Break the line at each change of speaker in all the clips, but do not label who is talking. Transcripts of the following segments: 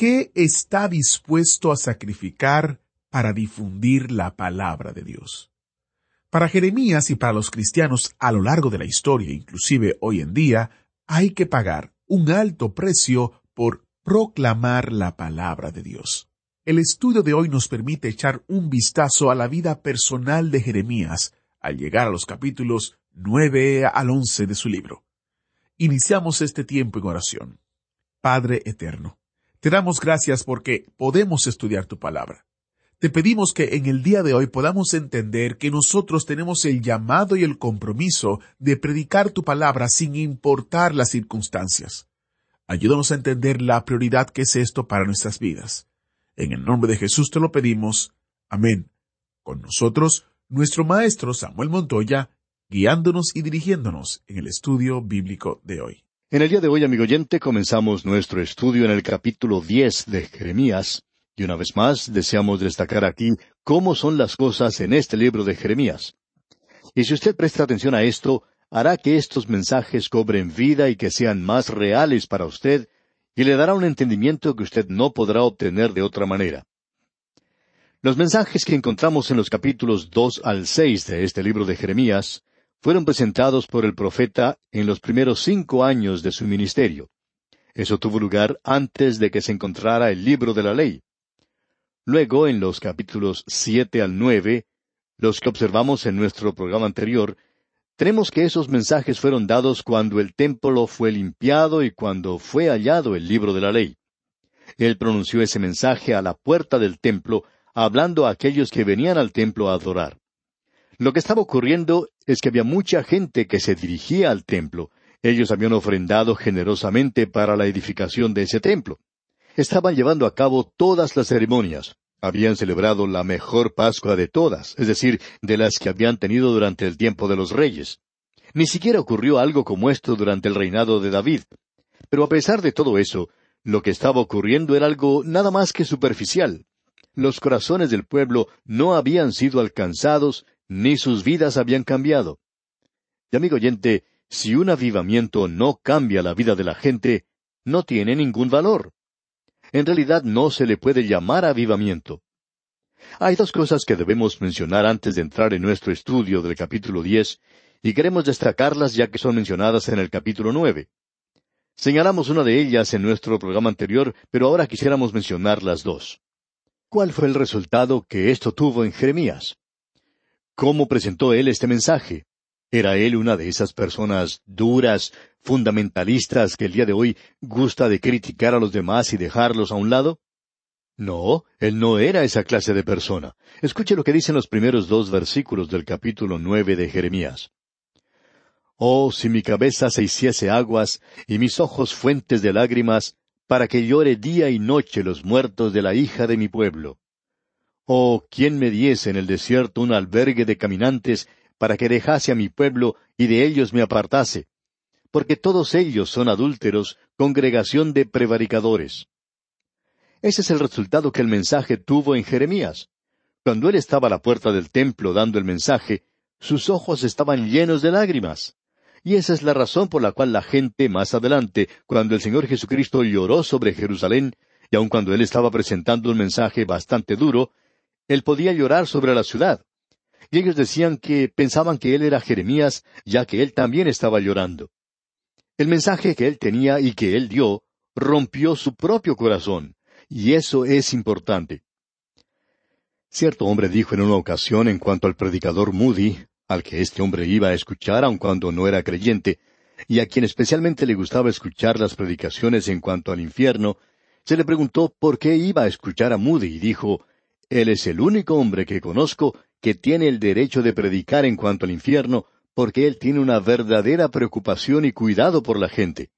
¿Qué está dispuesto a sacrificar para difundir la palabra de Dios? Para Jeremías y para los cristianos a lo largo de la historia, inclusive hoy en día, hay que pagar un alto precio por proclamar la palabra de Dios. El estudio de hoy nos permite echar un vistazo a la vida personal de Jeremías al llegar a los capítulos 9 al 11 de su libro. Iniciamos este tiempo en oración. Padre Eterno, te damos gracias porque podemos estudiar tu palabra. Te pedimos que en el día de hoy podamos entender que nosotros tenemos el llamado y el compromiso de predicar tu palabra sin importar las circunstancias. Ayúdanos a entender la prioridad que es esto para nuestras vidas. En el nombre de Jesús te lo pedimos. Amén. Con nosotros, nuestro maestro Samuel Montoya, guiándonos y dirigiéndonos en el estudio bíblico de hoy.
En el día de hoy, amigo oyente, comenzamos nuestro estudio en el capítulo 10 de Jeremías, y una vez más deseamos destacar aquí cómo son las cosas en este libro de Jeremías. Y si usted presta atención a esto, hará que estos mensajes cobren vida y que sean más reales para usted, y le dará un entendimiento que usted no podrá obtener de otra manera. Los mensajes que encontramos en los capítulos dos al seis de este libro de Jeremías fueron presentados por el profeta en los primeros cinco años de su ministerio. Eso tuvo lugar antes de que se encontrara el libro de la ley. Luego, en los capítulos siete al nueve, los que observamos en nuestro programa anterior, tenemos que esos mensajes fueron dados cuando el templo fue limpiado y cuando fue hallado el libro de la ley. Él pronunció ese mensaje a la puerta del templo, hablando a aquellos que venían al templo a adorar. Lo que estaba ocurriendo es que había mucha gente que se dirigía al templo. Ellos habían ofrendado generosamente para la edificación de ese templo estaban llevando a cabo todas las ceremonias. Habían celebrado la mejor Pascua de todas, es decir, de las que habían tenido durante el tiempo de los reyes. Ni siquiera ocurrió algo como esto durante el reinado de David. Pero a pesar de todo eso, lo que estaba ocurriendo era algo nada más que superficial. Los corazones del pueblo no habían sido alcanzados, ni sus vidas habían cambiado. Y amigo oyente, si un avivamiento no cambia la vida de la gente, no tiene ningún valor en realidad no se le puede llamar avivamiento. Hay dos cosas que debemos mencionar antes de entrar en nuestro estudio del capítulo diez, y queremos destacarlas ya que son mencionadas en el capítulo nueve. Señalamos una de ellas en nuestro programa anterior, pero ahora quisiéramos mencionar las dos. ¿Cuál fue el resultado que esto tuvo en Jeremías? ¿Cómo presentó él este mensaje? ¿Era él una de esas personas duras, fundamentalistas que el día de hoy gusta de criticar a los demás y dejarlos a un lado? No, él no era esa clase de persona. Escuche lo que dicen los primeros dos versículos del capítulo nueve de Jeremías. Oh, si mi cabeza se hiciese aguas y mis ojos fuentes de lágrimas, para que llore día y noche los muertos de la hija de mi pueblo. Oh, quién me diese en el desierto un albergue de caminantes para que dejase a mi pueblo y de ellos me apartase, porque todos ellos son adúlteros, congregación de prevaricadores. Ese es el resultado que el mensaje tuvo en Jeremías. Cuando él estaba a la puerta del templo dando el mensaje, sus ojos estaban llenos de lágrimas. Y esa es la razón por la cual la gente más adelante, cuando el Señor Jesucristo lloró sobre Jerusalén, y aun cuando él estaba presentando un mensaje bastante duro, él podía llorar sobre la ciudad, y ellos decían que pensaban que él era Jeremías, ya que él también estaba llorando. El mensaje que él tenía y que él dio rompió su propio corazón, y eso es importante. Cierto hombre dijo en una ocasión en cuanto al predicador Moody, al que este hombre iba a escuchar aun cuando no era creyente, y a quien especialmente le gustaba escuchar las predicaciones en cuanto al infierno, se le preguntó por qué iba a escuchar a Moody y dijo, Él es el único hombre que conozco que tiene el derecho de predicar en cuanto al infierno, porque él tiene una verdadera preocupación y cuidado por la gente.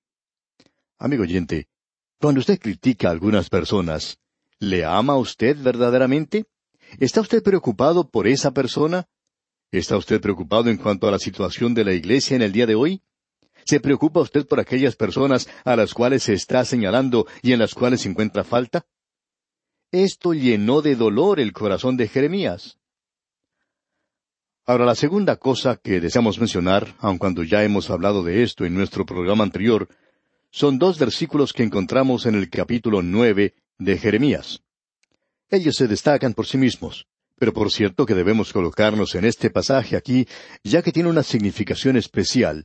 Amigo oyente, Cuando usted critica a algunas personas, ¿le ama usted verdaderamente? ¿Está usted preocupado por esa persona? ¿Está usted preocupado en cuanto a la situación de la iglesia en el día de hoy? ¿Se preocupa usted por aquellas personas a las cuales se está señalando y en las cuales encuentra falta? Esto llenó de dolor el corazón de Jeremías. Ahora, la segunda cosa que deseamos mencionar, aun cuando ya hemos hablado de esto en nuestro programa anterior, son dos versículos que encontramos en el capítulo nueve de Jeremías. Ellos se destacan por sí mismos, pero por cierto que debemos colocarnos en este pasaje aquí, ya que tiene una significación especial,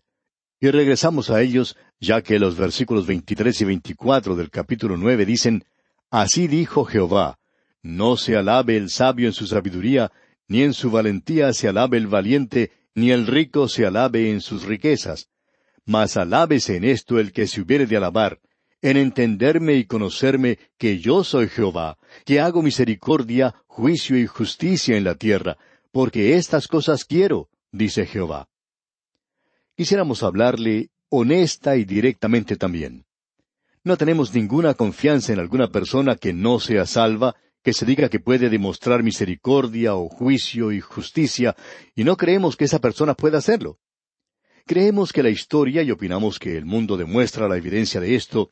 y regresamos a ellos, ya que los versículos veintitrés y veinticuatro del capítulo nueve dicen Así dijo Jehová, no se alabe el sabio en su sabiduría, ni en su valentía se alabe el valiente, ni el rico se alabe en sus riquezas. Mas alábese en esto el que se hubiere de alabar, en entenderme y conocerme que yo soy Jehová, que hago misericordia, juicio y justicia en la tierra, porque estas cosas quiero, dice Jehová. Quisiéramos hablarle honesta y directamente también. No tenemos ninguna confianza en alguna persona que no sea salva, que se diga que puede demostrar misericordia o juicio y justicia, y no creemos que esa persona pueda hacerlo. Creemos que la historia, y opinamos que el mundo demuestra la evidencia de esto,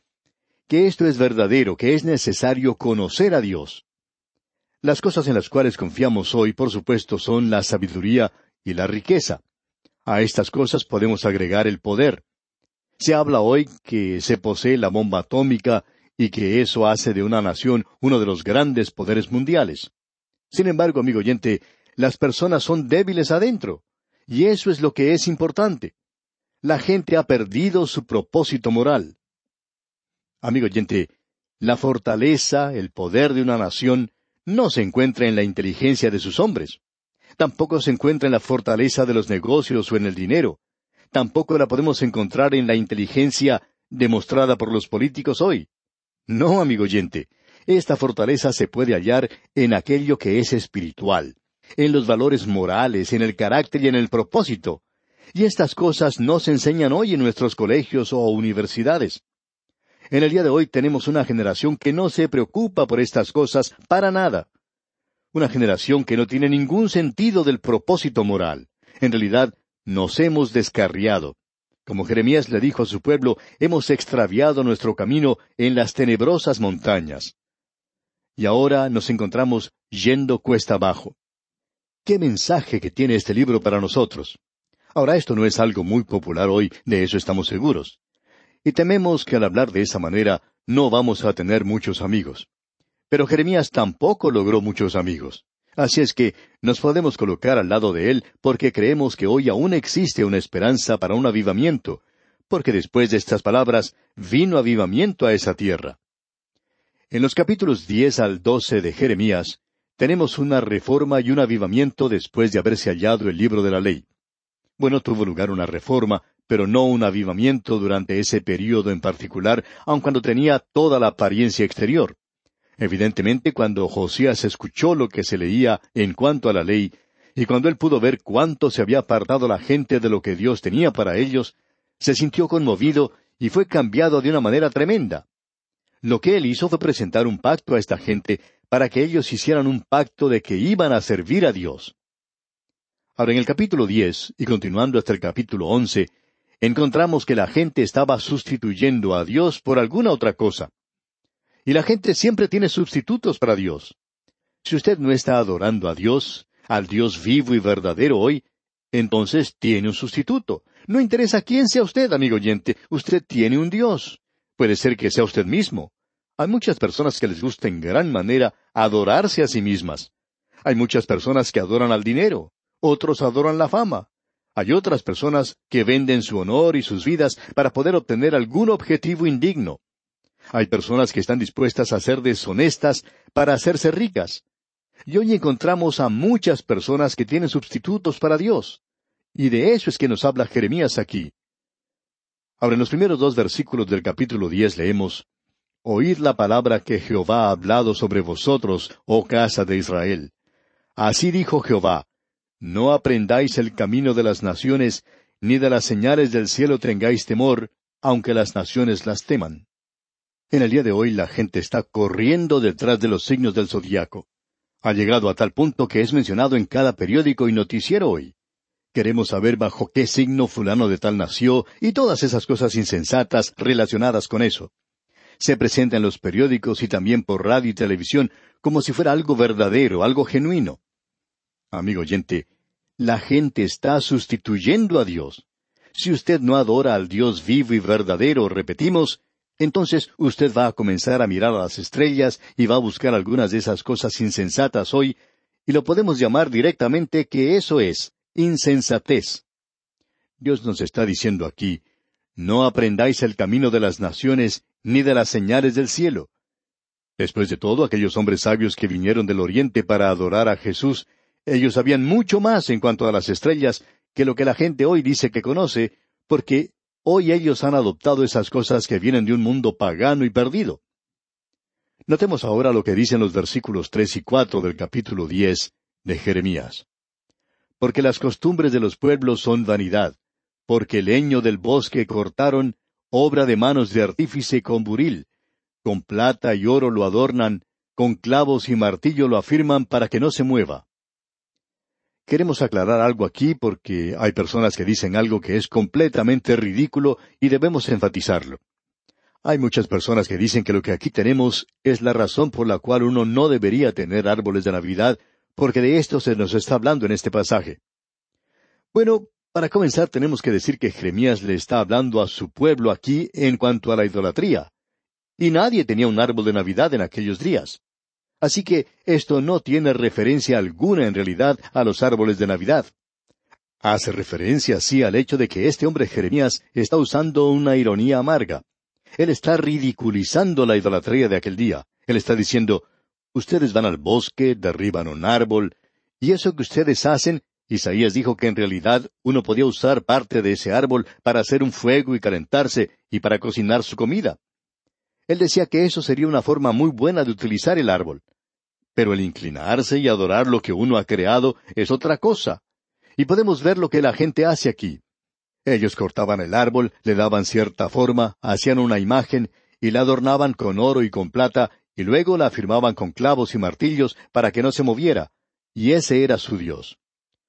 que esto es verdadero, que es necesario conocer a Dios. Las cosas en las cuales confiamos hoy, por supuesto, son la sabiduría y la riqueza. A estas cosas podemos agregar el poder. Se habla hoy que se posee la bomba atómica y que eso hace de una nación uno de los grandes poderes mundiales. Sin embargo, amigo oyente, las personas son débiles adentro, y eso es lo que es importante. La gente ha perdido su propósito moral. Amigo oyente, la fortaleza, el poder de una nación, no se encuentra en la inteligencia de sus hombres. Tampoco se encuentra en la fortaleza de los negocios o en el dinero tampoco la podemos encontrar en la inteligencia demostrada por los políticos hoy. No, amigo oyente, esta fortaleza se puede hallar en aquello que es espiritual, en los valores morales, en el carácter y en el propósito. Y estas cosas no se enseñan hoy en nuestros colegios o universidades. En el día de hoy tenemos una generación que no se preocupa por estas cosas para nada. Una generación que no tiene ningún sentido del propósito moral. En realidad, nos hemos descarriado. Como Jeremías le dijo a su pueblo, hemos extraviado nuestro camino en las tenebrosas montañas. Y ahora nos encontramos yendo cuesta abajo. ¿Qué mensaje que tiene este libro para nosotros? Ahora esto no es algo muy popular hoy, de eso estamos seguros. Y tememos que al hablar de esa manera no vamos a tener muchos amigos. Pero Jeremías tampoco logró muchos amigos. Así es que nos podemos colocar al lado de Él porque creemos que hoy aún existe una esperanza para un avivamiento, porque después de estas palabras vino avivamiento a esa tierra. En los capítulos diez al doce de Jeremías tenemos una reforma y un avivamiento después de haberse hallado el libro de la ley. Bueno, tuvo lugar una reforma, pero no un avivamiento durante ese período en particular, aun cuando tenía toda la apariencia exterior. Evidentemente, cuando Josías escuchó lo que se leía en cuanto a la ley, y cuando él pudo ver cuánto se había apartado la gente de lo que Dios tenía para ellos, se sintió conmovido y fue cambiado de una manera tremenda. Lo que él hizo fue presentar un pacto a esta gente para que ellos hicieran un pacto de que iban a servir a Dios. Ahora en el capítulo diez, y continuando hasta el capítulo once, encontramos que la gente estaba sustituyendo a Dios por alguna otra cosa. Y la gente siempre tiene sustitutos para Dios. Si usted no está adorando a Dios, al Dios vivo y verdadero hoy, entonces tiene un sustituto. No interesa quién sea usted, amigo oyente, usted tiene un Dios. Puede ser que sea usted mismo. Hay muchas personas que les gusta en gran manera adorarse a sí mismas. Hay muchas personas que adoran al dinero, otros adoran la fama. Hay otras personas que venden su honor y sus vidas para poder obtener algún objetivo indigno. Hay personas que están dispuestas a ser deshonestas para hacerse ricas. Y hoy encontramos a muchas personas que tienen sustitutos para Dios. Y de eso es que nos habla Jeremías aquí. Ahora en los primeros dos versículos del capítulo diez leemos Oíd la palabra que Jehová ha hablado sobre vosotros, oh casa de Israel. Así dijo Jehová, No aprendáis el camino de las naciones, ni de las señales del cielo tengáis temor, aunque las naciones las teman. En el día de hoy la gente está corriendo detrás de los signos del zodiaco. Ha llegado a tal punto que es mencionado en cada periódico y noticiero hoy. Queremos saber bajo qué signo fulano de tal nació y todas esas cosas insensatas relacionadas con eso. Se presenta en los periódicos y también por radio y televisión como si fuera algo verdadero, algo genuino. Amigo oyente, la gente está sustituyendo a Dios. Si usted no adora al Dios vivo y verdadero, repetimos, entonces usted va a comenzar a mirar a las estrellas y va a buscar algunas de esas cosas insensatas hoy, y lo podemos llamar directamente que eso es insensatez. Dios nos está diciendo aquí, no aprendáis el camino de las naciones ni de las señales del cielo. Después de todo, aquellos hombres sabios que vinieron del oriente para adorar a Jesús, ellos sabían mucho más en cuanto a las estrellas que lo que la gente hoy dice que conoce, porque Hoy ellos han adoptado esas cosas que vienen de un mundo pagano y perdido. Notemos ahora lo que dicen los versículos tres y cuatro del capítulo diez de Jeremías. Porque las costumbres de los pueblos son vanidad, porque el leño del bosque cortaron, obra de manos de artífice con buril, con plata y oro lo adornan, con clavos y martillo lo afirman para que no se mueva. Queremos aclarar algo aquí porque hay personas que dicen algo que es completamente ridículo y debemos enfatizarlo. Hay muchas personas que dicen que lo que aquí tenemos es la razón por la cual uno no debería tener árboles de Navidad, porque de esto se nos está hablando en este pasaje. Bueno, para comenzar tenemos que decir que Jeremías le está hablando a su pueblo aquí en cuanto a la idolatría. Y nadie tenía un árbol de Navidad en aquellos días. Así que esto no tiene referencia alguna en realidad a los árboles de Navidad. Hace referencia sí al hecho de que este hombre Jeremías está usando una ironía amarga. Él está ridiculizando la idolatría de aquel día. Él está diciendo, ustedes van al bosque, derriban un árbol, y eso que ustedes hacen, Isaías dijo que en realidad uno podía usar parte de ese árbol para hacer un fuego y calentarse y para cocinar su comida. Él decía que eso sería una forma muy buena de utilizar el árbol. Pero el inclinarse y adorar lo que uno ha creado es otra cosa. Y podemos ver lo que la gente hace aquí. Ellos cortaban el árbol, le daban cierta forma, hacían una imagen, y la adornaban con oro y con plata, y luego la afirmaban con clavos y martillos para que no se moviera, y ese era su Dios.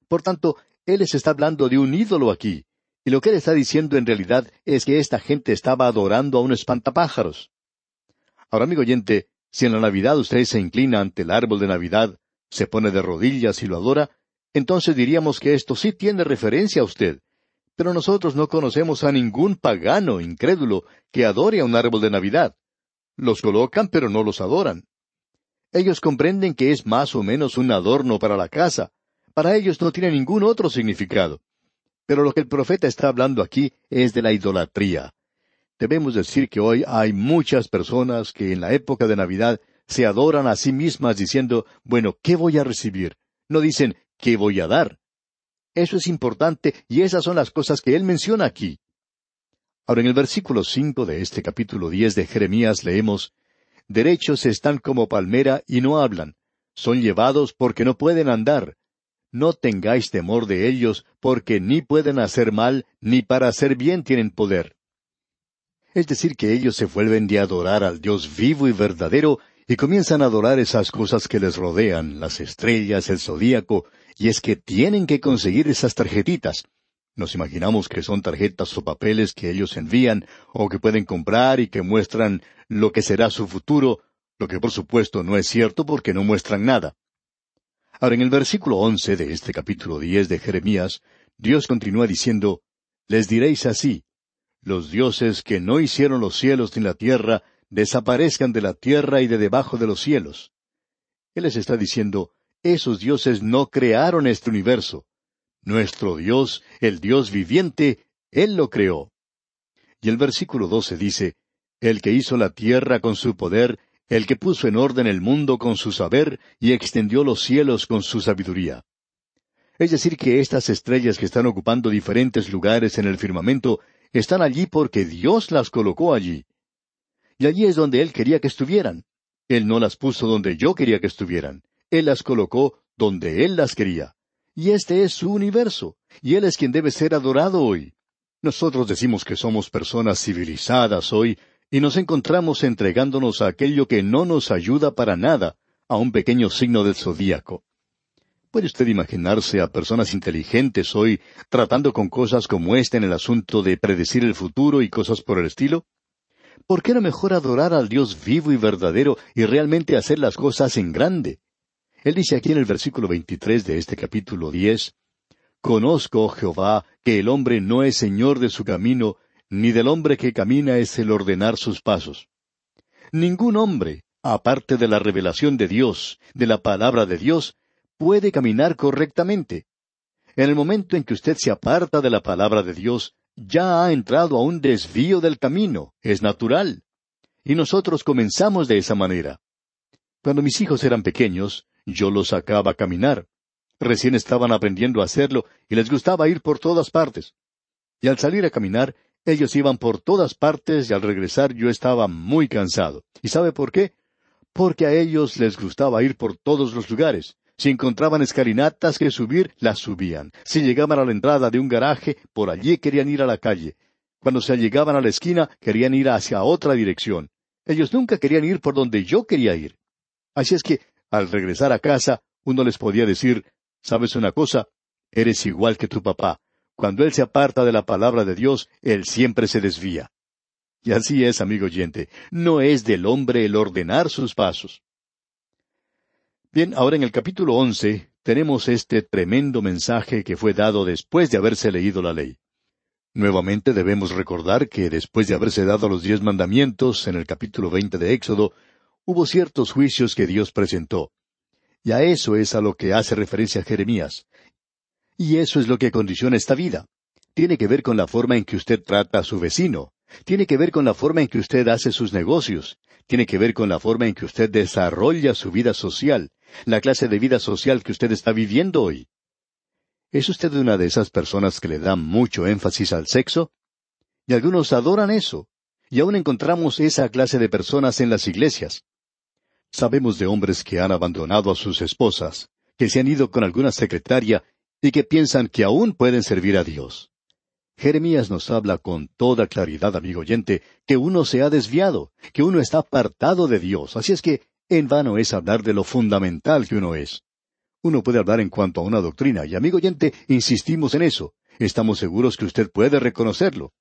Por tanto, Él les está hablando de un ídolo aquí, y lo que Él está diciendo en realidad es que esta gente estaba adorando a un espantapájaros. Ahora, amigo oyente, si en la Navidad usted se inclina ante el árbol de Navidad, se pone de rodillas y lo adora, entonces diríamos que esto sí tiene referencia a usted. Pero nosotros no conocemos a ningún pagano incrédulo que adore a un árbol de Navidad. Los colocan, pero no los adoran. Ellos comprenden que es más o menos un adorno para la casa. Para ellos no tiene ningún otro significado. Pero lo que el profeta está hablando aquí es de la idolatría. Debemos decir que hoy hay muchas personas que en la época de Navidad se adoran a sí mismas diciendo, bueno, ¿qué voy a recibir? No dicen, ¿qué voy a dar? Eso es importante y esas son las cosas que él menciona aquí. Ahora en el versículo cinco de este capítulo diez de Jeremías leemos Derechos están como palmera y no hablan, son llevados porque no pueden andar. No tengáis temor de ellos, porque ni pueden hacer mal, ni para hacer bien tienen poder. Es decir, que ellos se vuelven de adorar al Dios vivo y verdadero y comienzan a adorar esas cosas que les rodean, las estrellas, el zodíaco, y es que tienen que conseguir esas tarjetitas. Nos imaginamos que son tarjetas o papeles que ellos envían o que pueden comprar y que muestran lo que será su futuro, lo que por supuesto no es cierto porque no muestran nada. Ahora, en el versículo once de este capítulo diez de Jeremías, Dios continúa diciendo, Les diréis así, los dioses que no hicieron los cielos ni la tierra desaparezcan de la tierra y de debajo de los cielos. Él les está diciendo, esos dioses no crearon este universo. Nuestro Dios, el Dios viviente, Él lo creó. Y el versículo doce dice, El que hizo la tierra con su poder, el que puso en orden el mundo con su saber y extendió los cielos con su sabiduría. Es decir, que estas estrellas que están ocupando diferentes lugares en el firmamento están allí porque Dios las colocó allí. Y allí es donde Él quería que estuvieran. Él no las puso donde yo quería que estuvieran. Él las colocó donde Él las quería. Y este es su universo, y Él es quien debe ser adorado hoy. Nosotros decimos que somos personas civilizadas hoy, y nos encontramos entregándonos a aquello que no nos ayuda para nada, a un pequeño signo del zodíaco. ¿Puede usted imaginarse a personas inteligentes hoy tratando con cosas como esta en el asunto de predecir el futuro y cosas por el estilo? ¿Por qué no mejor adorar al Dios vivo y verdadero y realmente hacer las cosas en grande? Él dice aquí en el versículo 23 de este capítulo 10, Conozco, Jehová, que el hombre no es señor de su camino, ni del hombre que camina es el ordenar sus pasos. Ningún hombre, aparte de la revelación de Dios, de la palabra de Dios, puede caminar correctamente. En el momento en que usted se aparta de la palabra de Dios, ya ha entrado a un desvío del camino, es natural. Y nosotros comenzamos de esa manera. Cuando mis hijos eran pequeños, yo los sacaba a caminar. Recién estaban aprendiendo a hacerlo y les gustaba ir por todas partes. Y al salir a caminar, ellos iban por todas partes y al regresar yo estaba muy cansado. ¿Y sabe por qué? Porque a ellos les gustaba ir por todos los lugares. Si encontraban escalinatas que subir, las subían. Si llegaban a la entrada de un garaje, por allí querían ir a la calle. Cuando se llegaban a la esquina, querían ir hacia otra dirección. Ellos nunca querían ir por donde yo quería ir. Así es que, al regresar a casa, uno les podía decir, ¿sabes una cosa? Eres igual que tu papá. Cuando él se aparta de la palabra de Dios, él siempre se desvía. Y así es, amigo oyente, no es del hombre el ordenar sus pasos. Bien, ahora en el capítulo once tenemos este tremendo mensaje que fue dado después de haberse leído la ley. Nuevamente debemos recordar que después de haberse dado los diez mandamientos en el capítulo veinte de Éxodo, hubo ciertos juicios que Dios presentó. Y a eso es a lo que hace referencia Jeremías. Y eso es lo que condiciona esta vida. Tiene que ver con la forma en que usted trata a su vecino. Tiene que ver con la forma en que usted hace sus negocios. Tiene que ver con la forma en que usted desarrolla su vida social la clase de vida social que usted está viviendo hoy. ¿Es usted una de esas personas que le dan mucho énfasis al sexo? Y algunos adoran eso, y aún encontramos esa clase de personas en las iglesias. Sabemos de hombres que han abandonado a sus esposas, que se han ido con alguna secretaria y que piensan que aún pueden servir a Dios. Jeremías nos habla con toda claridad, amigo oyente, que uno se ha desviado, que uno está apartado de Dios. Así es que en vano es hablar de lo fundamental que uno es. Uno puede hablar en cuanto a una doctrina, y amigo oyente, insistimos en eso. Estamos seguros que usted puede reconocerlo.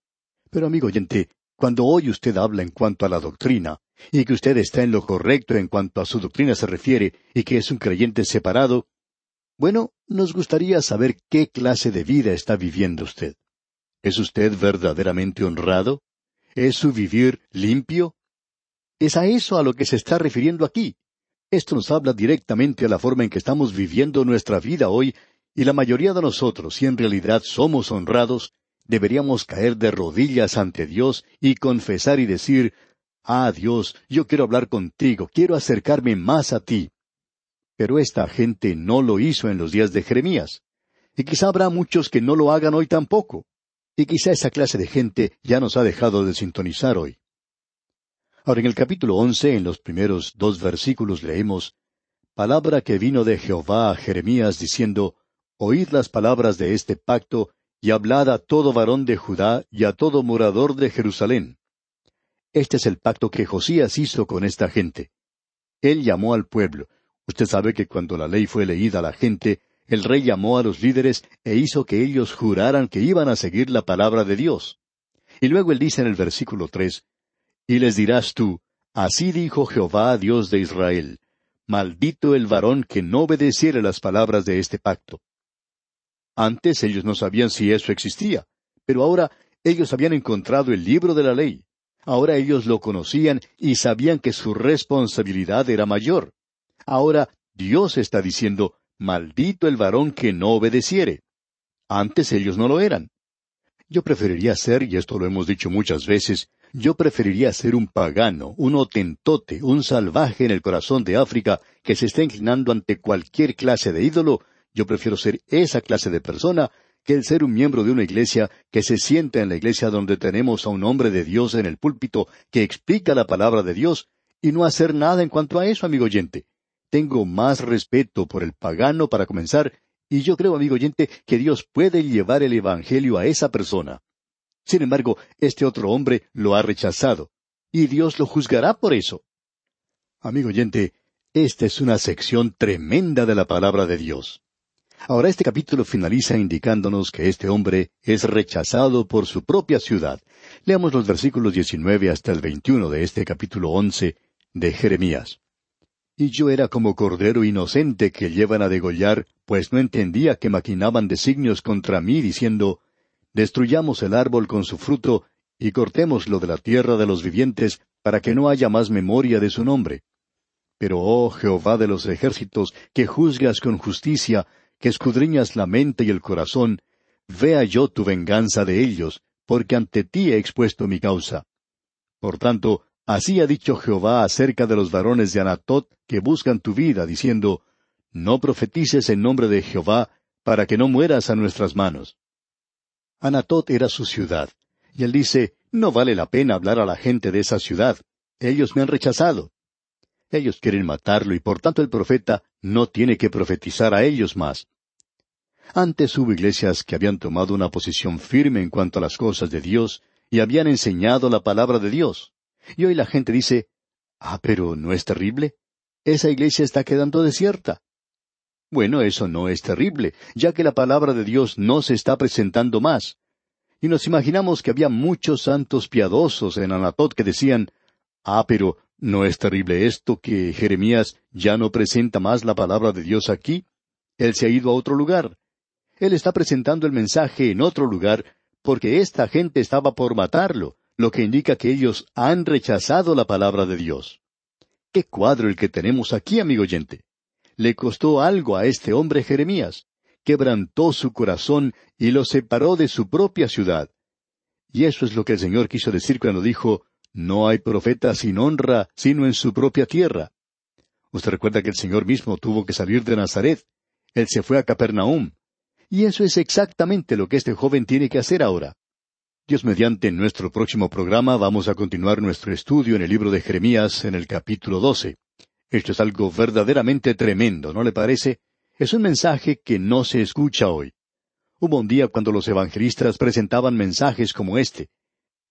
Pero amigo oyente, cuando hoy usted habla en cuanto a la doctrina, y que usted está en lo correcto en cuanto a su doctrina se refiere, y que es un creyente separado, bueno, nos gustaría saber qué clase de vida está viviendo usted. ¿Es usted verdaderamente honrado? ¿Es su vivir limpio? Es a eso a lo que se está refiriendo aquí. Esto nos habla directamente a la forma en que estamos viviendo nuestra vida hoy, y la mayoría de nosotros, si en realidad somos honrados, deberíamos caer de rodillas ante Dios y confesar y decir, Ah, Dios, yo quiero hablar contigo, quiero acercarme más a ti. Pero esta gente no lo hizo en los días de Jeremías. Y quizá habrá muchos que no lo hagan hoy tampoco. Y quizá esa clase de gente ya nos ha dejado de sintonizar hoy. Ahora en el capítulo once, en los primeros dos versículos leemos, Palabra que vino de Jehová a Jeremías diciendo, Oíd las palabras de este pacto, y hablad a todo varón de Judá y a todo morador de Jerusalén. Este es el pacto que Josías hizo con esta gente. Él llamó al pueblo. Usted sabe que cuando la ley fue leída a la gente, el rey llamó a los líderes e hizo que ellos juraran que iban a seguir la palabra de Dios. Y luego él dice en el versículo tres, y les dirás tú, Así dijo Jehová, Dios de Israel, Maldito el varón que no obedeciere las palabras de este pacto. Antes ellos no sabían si eso existía, pero ahora ellos habían encontrado el libro de la ley. Ahora ellos lo conocían y sabían que su responsabilidad era mayor. Ahora Dios está diciendo, Maldito el varón que no obedeciere. Antes ellos no lo eran. Yo preferiría ser, y esto lo hemos dicho muchas veces, yo preferiría ser un pagano, un otentote, un salvaje en el corazón de África que se está inclinando ante cualquier clase de ídolo. Yo prefiero ser esa clase de persona que el ser un miembro de una iglesia que se sienta en la iglesia donde tenemos a un hombre de Dios en el púlpito que explica la palabra de Dios y no hacer nada en cuanto a eso, amigo oyente. Tengo más respeto por el pagano para comenzar y yo creo, amigo oyente, que Dios puede llevar el Evangelio a esa persona. Sin embargo, este otro hombre lo ha rechazado. y Dios lo juzgará por eso. Amigo oyente, esta es una sección tremenda de la palabra de Dios. Ahora este capítulo finaliza indicándonos que este hombre es rechazado por su propia ciudad. Leamos los versículos 19 hasta el 21 de este capítulo 11 de Jeremías. Y yo era como cordero inocente que llevan a degollar, pues no entendía que maquinaban designios contra mí, diciendo, Destruyamos el árbol con su fruto, y cortémoslo de la tierra de los vivientes, para que no haya más memoria de su nombre. Pero, oh Jehová de los ejércitos, que juzgas con justicia, que escudriñas la mente y el corazón, vea yo tu venganza de ellos, porque ante ti he expuesto mi causa. Por tanto, Así ha dicho Jehová acerca de los varones de Anatot que buscan tu vida, diciendo, No profetices en nombre de Jehová, para que no mueras a nuestras manos. Anatot era su ciudad, y él dice, No vale la pena hablar a la gente de esa ciudad. Ellos me han rechazado. Ellos quieren matarlo y por tanto el profeta no tiene que profetizar a ellos más. Antes hubo iglesias que habían tomado una posición firme en cuanto a las cosas de Dios y habían enseñado la palabra de Dios. Y hoy la gente dice, Ah, pero ¿no es terrible? Esa iglesia está quedando desierta. Bueno, eso no es terrible, ya que la palabra de Dios no se está presentando más. Y nos imaginamos que había muchos santos piadosos en Anatot que decían, Ah, pero ¿no es terrible esto que Jeremías ya no presenta más la palabra de Dios aquí? Él se ha ido a otro lugar. Él está presentando el mensaje en otro lugar porque esta gente estaba por matarlo, lo que indica que ellos han rechazado la palabra de Dios. Qué cuadro el que tenemos aquí, amigo oyente. Le costó algo a este hombre Jeremías. Quebrantó su corazón y lo separó de su propia ciudad. Y eso es lo que el Señor quiso decir cuando dijo, no hay profeta sin honra sino en su propia tierra. Usted recuerda que el Señor mismo tuvo que salir de Nazaret. Él se fue a Capernaum. Y eso es exactamente lo que este joven tiene que hacer ahora. Dios mediante nuestro próximo programa vamos a continuar nuestro estudio en el libro de Jeremías en el capítulo 12. Esto es algo verdaderamente tremendo, ¿no le parece? Es un mensaje que no se escucha hoy. Hubo un día cuando los evangelistas presentaban mensajes como este,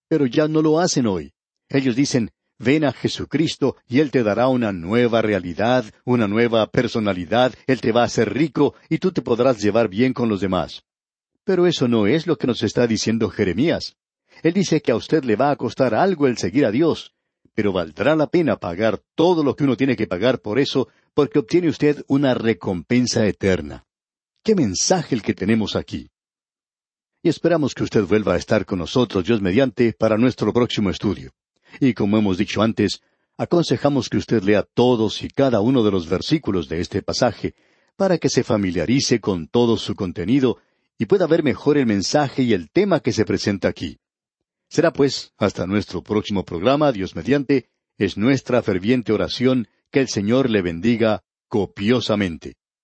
pero ya no lo hacen hoy. Ellos dicen, ven a Jesucristo y Él te dará una nueva realidad, una nueva personalidad, Él te va a hacer rico y tú te podrás llevar bien con los demás. Pero eso no es lo que nos está diciendo Jeremías. Él dice que a usted le va a costar algo el seguir a Dios, pero valdrá la pena pagar todo lo que uno tiene que pagar por eso, porque obtiene usted una recompensa eterna. ¡Qué mensaje el que tenemos aquí! Y esperamos que usted vuelva a estar con nosotros, Dios mediante, para nuestro próximo estudio. Y como hemos dicho antes, aconsejamos que usted lea todos y cada uno de los versículos de este pasaje, para que se familiarice con todo su contenido y pueda ver mejor el mensaje y el tema que se presenta aquí. Será pues, hasta nuestro próximo programa, Dios mediante, es nuestra ferviente oración que el Señor le bendiga copiosamente.